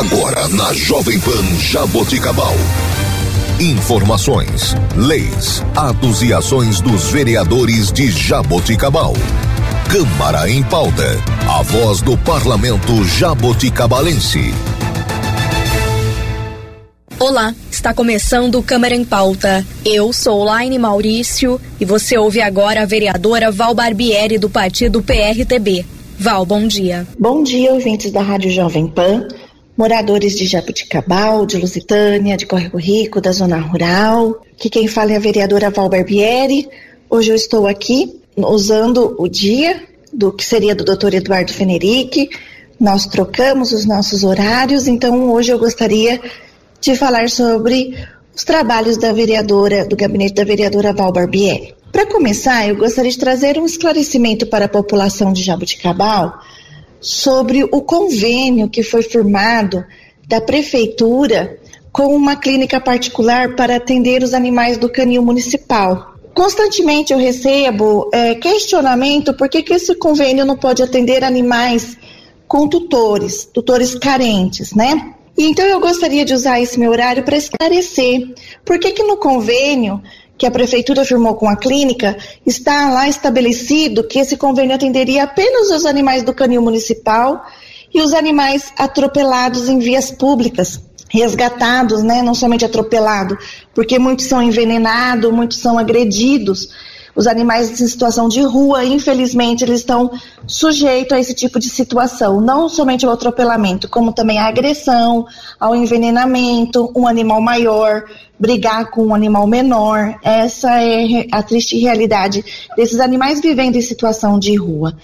Agora na Jovem Pan Jaboticabal. Informações, leis, atos e ações dos vereadores de Jaboticabal. Câmara em pauta. A voz do parlamento jaboticabalense. Olá, está começando Câmara em Pauta. Eu sou Laine Maurício e você ouve agora a vereadora Val Barbieri do partido PRTB. Val, bom dia. Bom dia, ouvintes da Rádio Jovem Pan, moradores de Jabuticabal, de Lusitânia, de Córrego Rico, da Zona Rural. Que quem fala é a vereadora Val Barbieri. Hoje eu estou aqui usando o dia do que seria do Dr. Eduardo Fenerick. Nós trocamos os nossos horários, então hoje eu gostaria de falar sobre os trabalhos da vereadora, do gabinete da vereadora Val Barbieri. Para começar, eu gostaria de trazer um esclarecimento para a população de Jabuticabal sobre o convênio que foi firmado da prefeitura com uma clínica particular para atender os animais do canil municipal. Constantemente eu recebo é, questionamento por que, que esse convênio não pode atender animais com tutores, tutores carentes, né? E então eu gostaria de usar esse meu horário para esclarecer por que, que no convênio que a prefeitura firmou com a clínica está lá estabelecido que esse convênio atenderia apenas os animais do canil municipal e os animais atropelados em vias públicas, resgatados, né, não somente atropelado, porque muitos são envenenados, muitos são agredidos os animais em situação de rua, infelizmente, eles estão sujeitos a esse tipo de situação, não somente ao atropelamento, como também à agressão, ao envenenamento, um animal maior brigar com um animal menor. Essa é a triste realidade desses animais vivendo em situação de rua.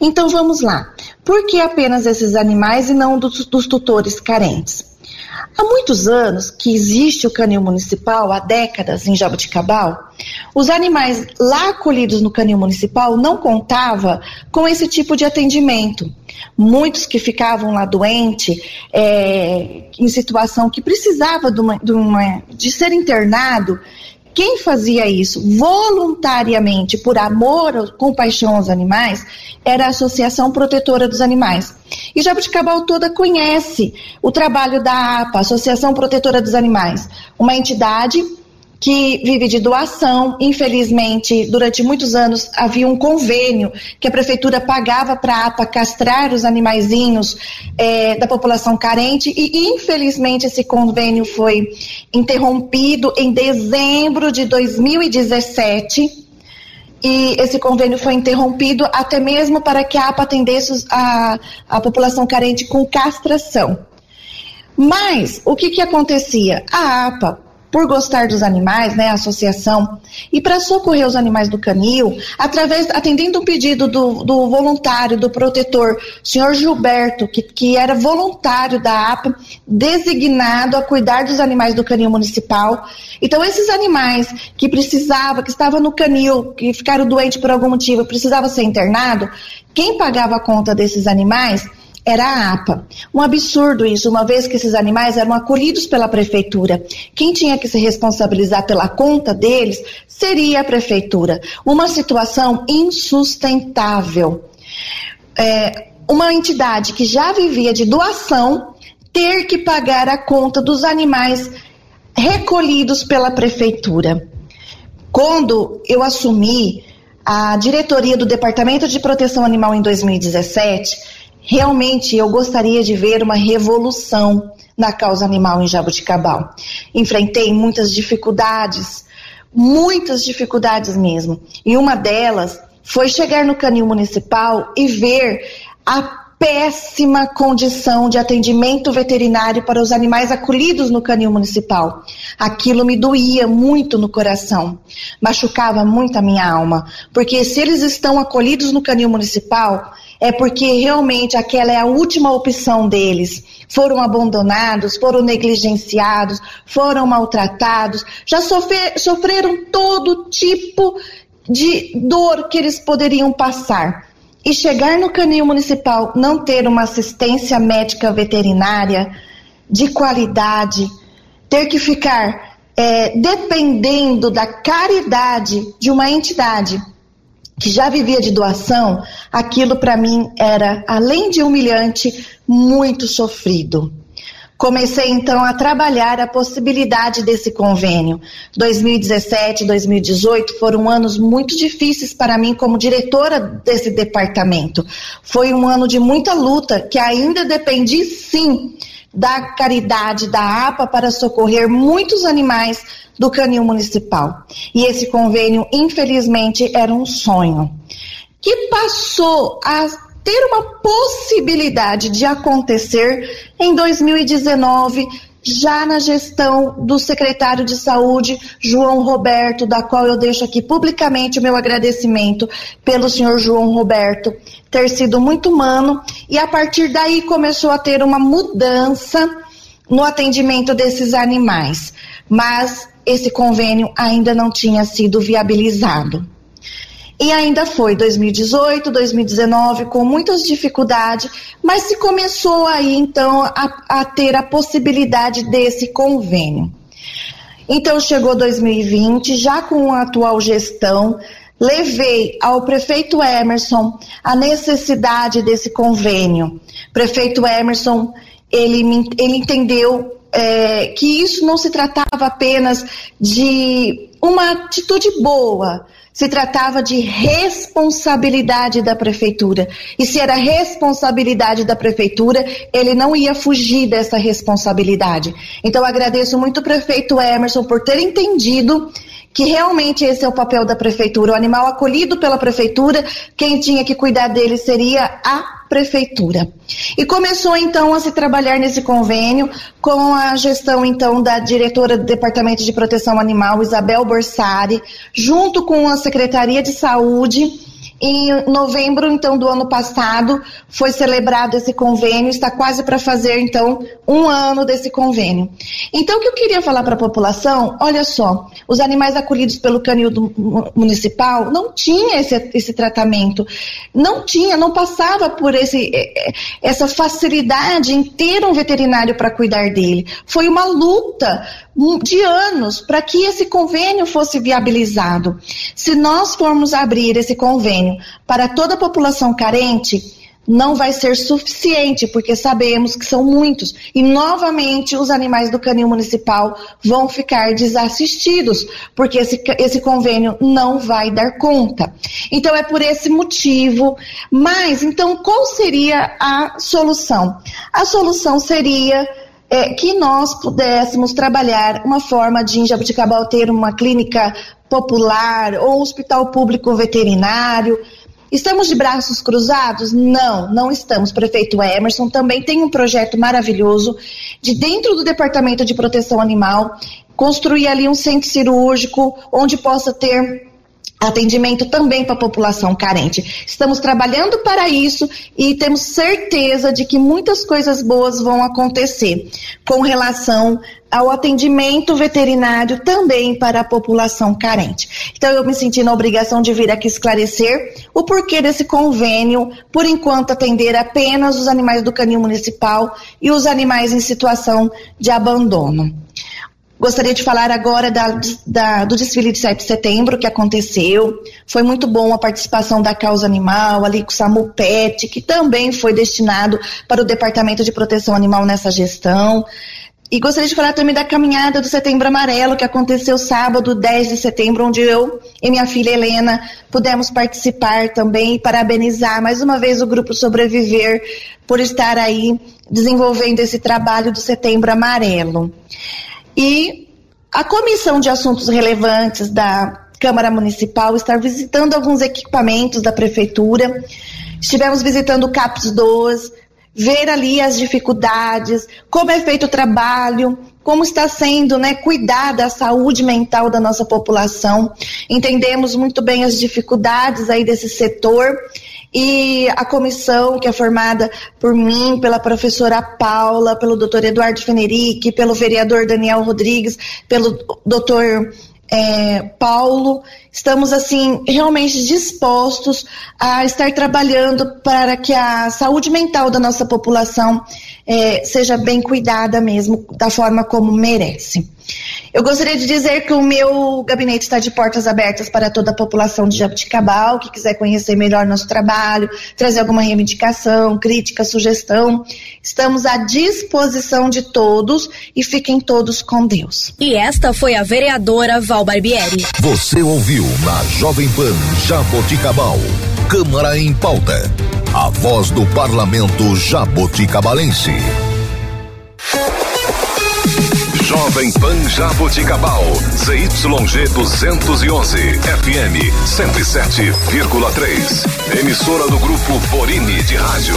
Então vamos lá. Por que apenas esses animais e não dos, dos tutores carentes? Há muitos anos que existe o canil municipal, há décadas em Jabuticabal, os animais lá acolhidos no canil municipal não contavam com esse tipo de atendimento. Muitos que ficavam lá doentes, é, em situação que precisava de, uma, de, uma, de ser internado, quem fazia isso voluntariamente, por amor, compaixão aos animais, era a Associação Protetora dos Animais. E Jabuticabal toda conhece o trabalho da APA, Associação Protetora dos Animais, uma entidade que vive de doação. Infelizmente, durante muitos anos havia um convênio que a prefeitura pagava para a APA castrar os animaizinhos é, da população carente e infelizmente esse convênio foi interrompido em dezembro de 2017 e esse convênio foi interrompido até mesmo para que a APA atendesse a, a população carente com castração. Mas o que, que acontecia? A APA por gostar dos animais, né, a associação, e para socorrer os animais do canil, através, atendendo um pedido do, do voluntário, do protetor, senhor Gilberto, que, que era voluntário da APA, designado a cuidar dos animais do canil municipal. Então, esses animais que precisavam, que estavam no canil, que ficaram doentes por algum motivo, precisavam ser internado, quem pagava a conta desses animais era a APA. Um absurdo isso, uma vez que esses animais eram acolhidos pela prefeitura. Quem tinha que se responsabilizar pela conta deles seria a prefeitura. Uma situação insustentável. É, uma entidade que já vivia de doação ter que pagar a conta dos animais recolhidos pela prefeitura. Quando eu assumi a diretoria do Departamento de Proteção Animal em 2017, Realmente eu gostaria de ver uma revolução na causa animal em Jabuticabal. Enfrentei muitas dificuldades, muitas dificuldades mesmo. E uma delas foi chegar no canil municipal e ver a péssima condição de atendimento veterinário para os animais acolhidos no canil municipal. Aquilo me doía muito no coração, machucava muito a minha alma, porque se eles estão acolhidos no canil municipal, é porque realmente aquela é a última opção deles. Foram abandonados, foram negligenciados, foram maltratados, já sofrer, sofreram todo tipo de dor que eles poderiam passar. E chegar no canil municipal, não ter uma assistência médica veterinária de qualidade, ter que ficar é, dependendo da caridade de uma entidade que já vivia de doação, aquilo para mim era, além de humilhante, muito sofrido. Comecei então a trabalhar a possibilidade desse convênio. 2017, 2018 foram anos muito difíceis para mim como diretora desse departamento. Foi um ano de muita luta que ainda dependi sim da caridade da APA para socorrer muitos animais do canil municipal. E esse convênio, infelizmente, era um sonho que passou a ter uma possibilidade de acontecer em 2019, já na gestão do secretário de Saúde, João Roberto, da qual eu deixo aqui publicamente o meu agradecimento pelo senhor João Roberto ter sido muito humano e a partir daí começou a ter uma mudança no atendimento desses animais. Mas esse convênio ainda não tinha sido viabilizado. E ainda foi 2018, 2019, com muitas dificuldades, mas se começou aí então a, a ter a possibilidade desse convênio. Então chegou 2020, já com a atual gestão, levei ao prefeito Emerson a necessidade desse convênio. Prefeito Emerson, ele, ele entendeu é, que isso não se tratava apenas de uma atitude boa, se tratava de responsabilidade da prefeitura. E se era responsabilidade da prefeitura, ele não ia fugir dessa responsabilidade. Então agradeço muito o prefeito Emerson por ter entendido que realmente esse é o papel da prefeitura. O animal acolhido pela prefeitura, quem tinha que cuidar dele seria a prefeitura. E começou então a se trabalhar nesse convênio com a gestão então da diretora do Departamento de Proteção Animal, Isabel Borsari, junto com a Secretaria de Saúde em novembro, então, do ano passado, foi celebrado esse convênio, está quase para fazer, então, um ano desse convênio. Então, o que eu queria falar para a população, olha só, os animais acolhidos pelo canil municipal não tinha esse, esse tratamento, não tinha, não passava por esse, eh, eh, essa facilidade em ter um veterinário para cuidar dele. Foi uma luta de anos para que esse convênio fosse viabilizado. Se nós formos abrir esse convênio para toda a população carente, não vai ser suficiente, porque sabemos que são muitos. E novamente os animais do canil municipal vão ficar desassistidos, porque esse, esse convênio não vai dar conta. Então é por esse motivo. Mas, então, qual seria a solução? A solução seria é, que nós pudéssemos trabalhar uma forma de em Jabuticabal ter uma clínica popular ou hospital público veterinário. Estamos de braços cruzados? Não, não estamos. Prefeito Emerson também tem um projeto maravilhoso de dentro do Departamento de Proteção Animal construir ali um centro cirúrgico onde possa ter atendimento também para a população carente. Estamos trabalhando para isso e temos certeza de que muitas coisas boas vão acontecer com relação ao atendimento veterinário também para a população carente. Então eu me senti na obrigação de vir aqui esclarecer o porquê desse convênio, por enquanto atender apenas os animais do canil municipal e os animais em situação de abandono. Gostaria de falar agora da, da, do desfile de 7 de setembro que aconteceu. Foi muito bom a participação da causa animal, ali com o SAMU PET, que também foi destinado para o Departamento de Proteção Animal nessa gestão. E gostaria de falar também da caminhada do Setembro Amarelo, que aconteceu sábado, 10 de setembro, onde eu e minha filha Helena pudemos participar também e parabenizar mais uma vez o Grupo Sobreviver por estar aí desenvolvendo esse trabalho do Setembro Amarelo. E a Comissão de Assuntos Relevantes da Câmara Municipal está visitando alguns equipamentos da Prefeitura. Estivemos visitando o CAPS 2, ver ali as dificuldades, como é feito o trabalho, como está sendo, né, cuidar da saúde mental da nossa população. Entendemos muito bem as dificuldades aí desse setor e a comissão que é formada por mim, pela professora Paula, pelo doutor Eduardo Fenerick, pelo vereador Daniel Rodrigues, pelo doutor é, Paulo, estamos assim realmente dispostos a estar trabalhando para que a saúde mental da nossa população é, seja bem cuidada mesmo, da forma como merece. Eu gostaria de dizer que o meu gabinete está de portas abertas para toda a população de Jabuticabal, que quiser conhecer melhor nosso trabalho, trazer alguma reivindicação, crítica, sugestão. Estamos à disposição de todos e fiquem todos com Deus. E esta foi a vereadora Val Barbieri. Você ouviu na Jovem Pan Jaboticabal. Câmara em pauta. A voz do parlamento jaboticabalense. Jovem Pan Jaboticabal, ZYG 211, FM 107,3. Emissora do grupo Borini de Rádio.